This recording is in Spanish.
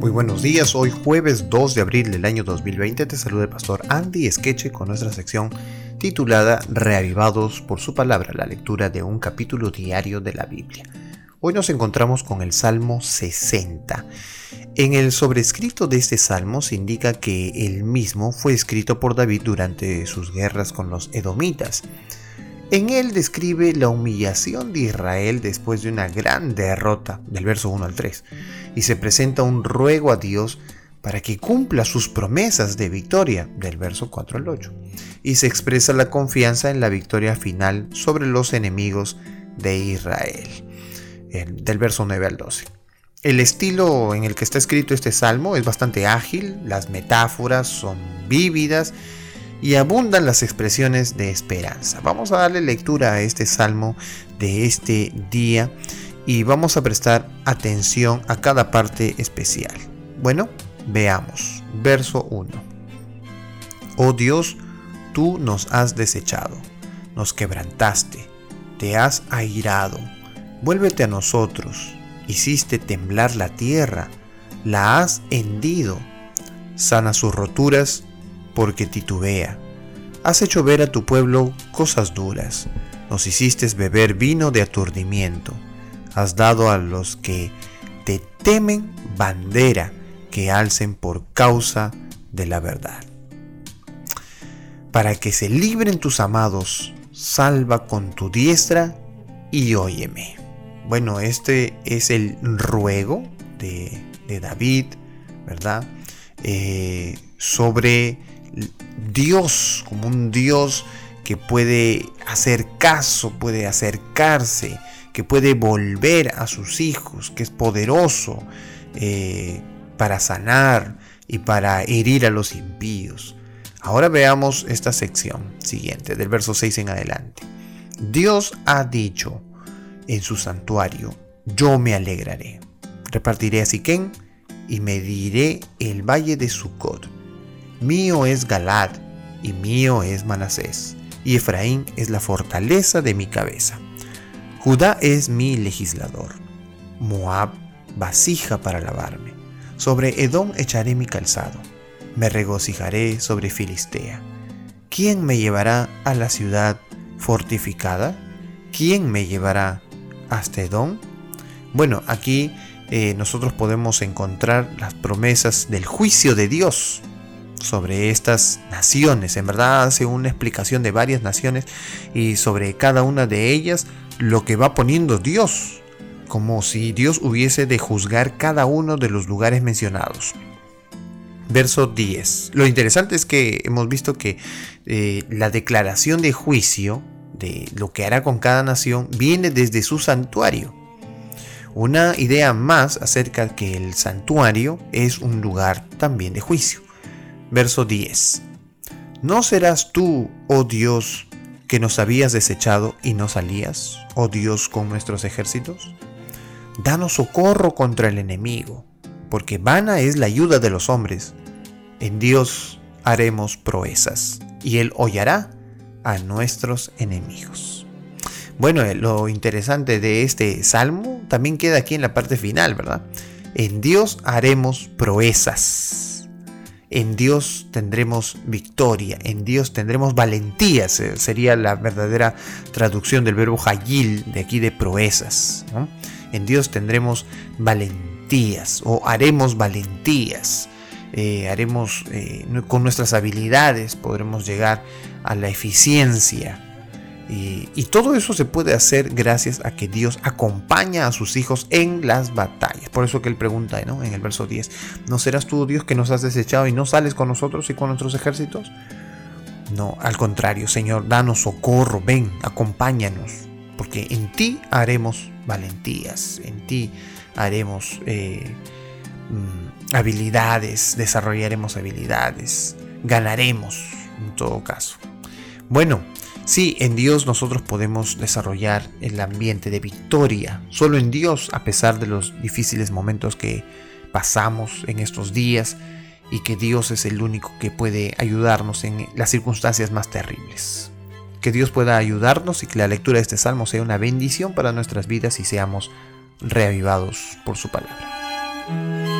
Muy buenos días, hoy jueves 2 de abril del año 2020 te saluda el pastor Andy Skeche con nuestra sección titulada Reavivados por su palabra, la lectura de un capítulo diario de la Biblia. Hoy nos encontramos con el Salmo 60. En el sobrescrito de este salmo se indica que el mismo fue escrito por David durante sus guerras con los edomitas. En él describe la humillación de Israel después de una gran derrota, del verso 1 al 3, y se presenta un ruego a Dios para que cumpla sus promesas de victoria, del verso 4 al 8, y se expresa la confianza en la victoria final sobre los enemigos de Israel, del verso 9 al 12. El estilo en el que está escrito este salmo es bastante ágil, las metáforas son vívidas, y abundan las expresiones de esperanza. Vamos a darle lectura a este salmo de este día y vamos a prestar atención a cada parte especial. Bueno, veamos. Verso 1. Oh Dios, tú nos has desechado, nos quebrantaste, te has airado, vuélvete a nosotros, hiciste temblar la tierra, la has hendido, sana sus roturas, porque titubea. Has hecho ver a tu pueblo cosas duras, nos hiciste beber vino de aturdimiento, has dado a los que te temen bandera que alcen por causa de la verdad. Para que se libren tus amados, salva con tu diestra y óyeme. Bueno, este es el ruego de, David, ¿verdad? Eh, sobre Dios, como un Dios que puede hacer caso, puede acercarse, que puede volver a sus hijos, que es poderoso eh, para sanar y para herir a los impíos. Ahora veamos esta sección siguiente, del verso 6 en adelante. Dios ha dicho en su santuario, yo me alegraré. Repartiré a Siquén y mediré el valle de Sucot Mío es Galad y mío es Manasés, y Efraín es la fortaleza de mi cabeza. Judá es mi legislador, Moab vasija para lavarme. Sobre Edom echaré mi calzado, me regocijaré sobre Filistea. ¿Quién me llevará a la ciudad fortificada? ¿Quién me llevará hasta Edom? Bueno, aquí eh, nosotros podemos encontrar las promesas del juicio de Dios sobre estas naciones. En verdad hace una explicación de varias naciones y sobre cada una de ellas lo que va poniendo Dios, como si Dios hubiese de juzgar cada uno de los lugares mencionados. Verso 10. Lo interesante es que hemos visto que eh, la declaración de juicio de lo que hará con cada nación viene desde su santuario. Una idea más acerca que el santuario es un lugar también de juicio. Verso 10. ¿No serás tú, oh Dios, que nos habías desechado y no salías, oh Dios, con nuestros ejércitos? Danos socorro contra el enemigo, porque vana es la ayuda de los hombres. En Dios haremos proezas, y Él hollará a nuestros enemigos. Bueno, eh, lo interesante de este salmo también queda aquí en la parte final, ¿verdad? En Dios haremos proezas en Dios tendremos victoria, en Dios tendremos valentía, sería la verdadera traducción del verbo hayil de aquí de proezas. En Dios tendremos valentías o haremos valentías. Eh, haremos eh, con nuestras habilidades podremos llegar a la eficiencia y, todo eso se puede hacer gracias a que Dios acompaña a sus hijos en las batallas. Por eso que él pregunta ¿no? en el verso 10, ¿no serás tú Dios que nos has desechado y no sales con nosotros y con nuestros ejércitos? No, al contrario, Señor, danos socorro, ven, acompáñanos, porque en ti haremos valentías, en ti haremos eh, mm, habilidades, desarrollaremos habilidades, ganaremos en todo caso. Bueno, Sí, en Dios nosotros podemos desarrollar el ambiente de victoria. Solo en Dios, a pesar de los difíciles momentos que pasamos en estos días, y que Dios es el único que puede ayudarnos en las circunstancias más terribles. Que Dios pueda ayudarnos y que la lectura de este salmo sea una bendición para nuestras vidas y seamos reavivados por su palabra.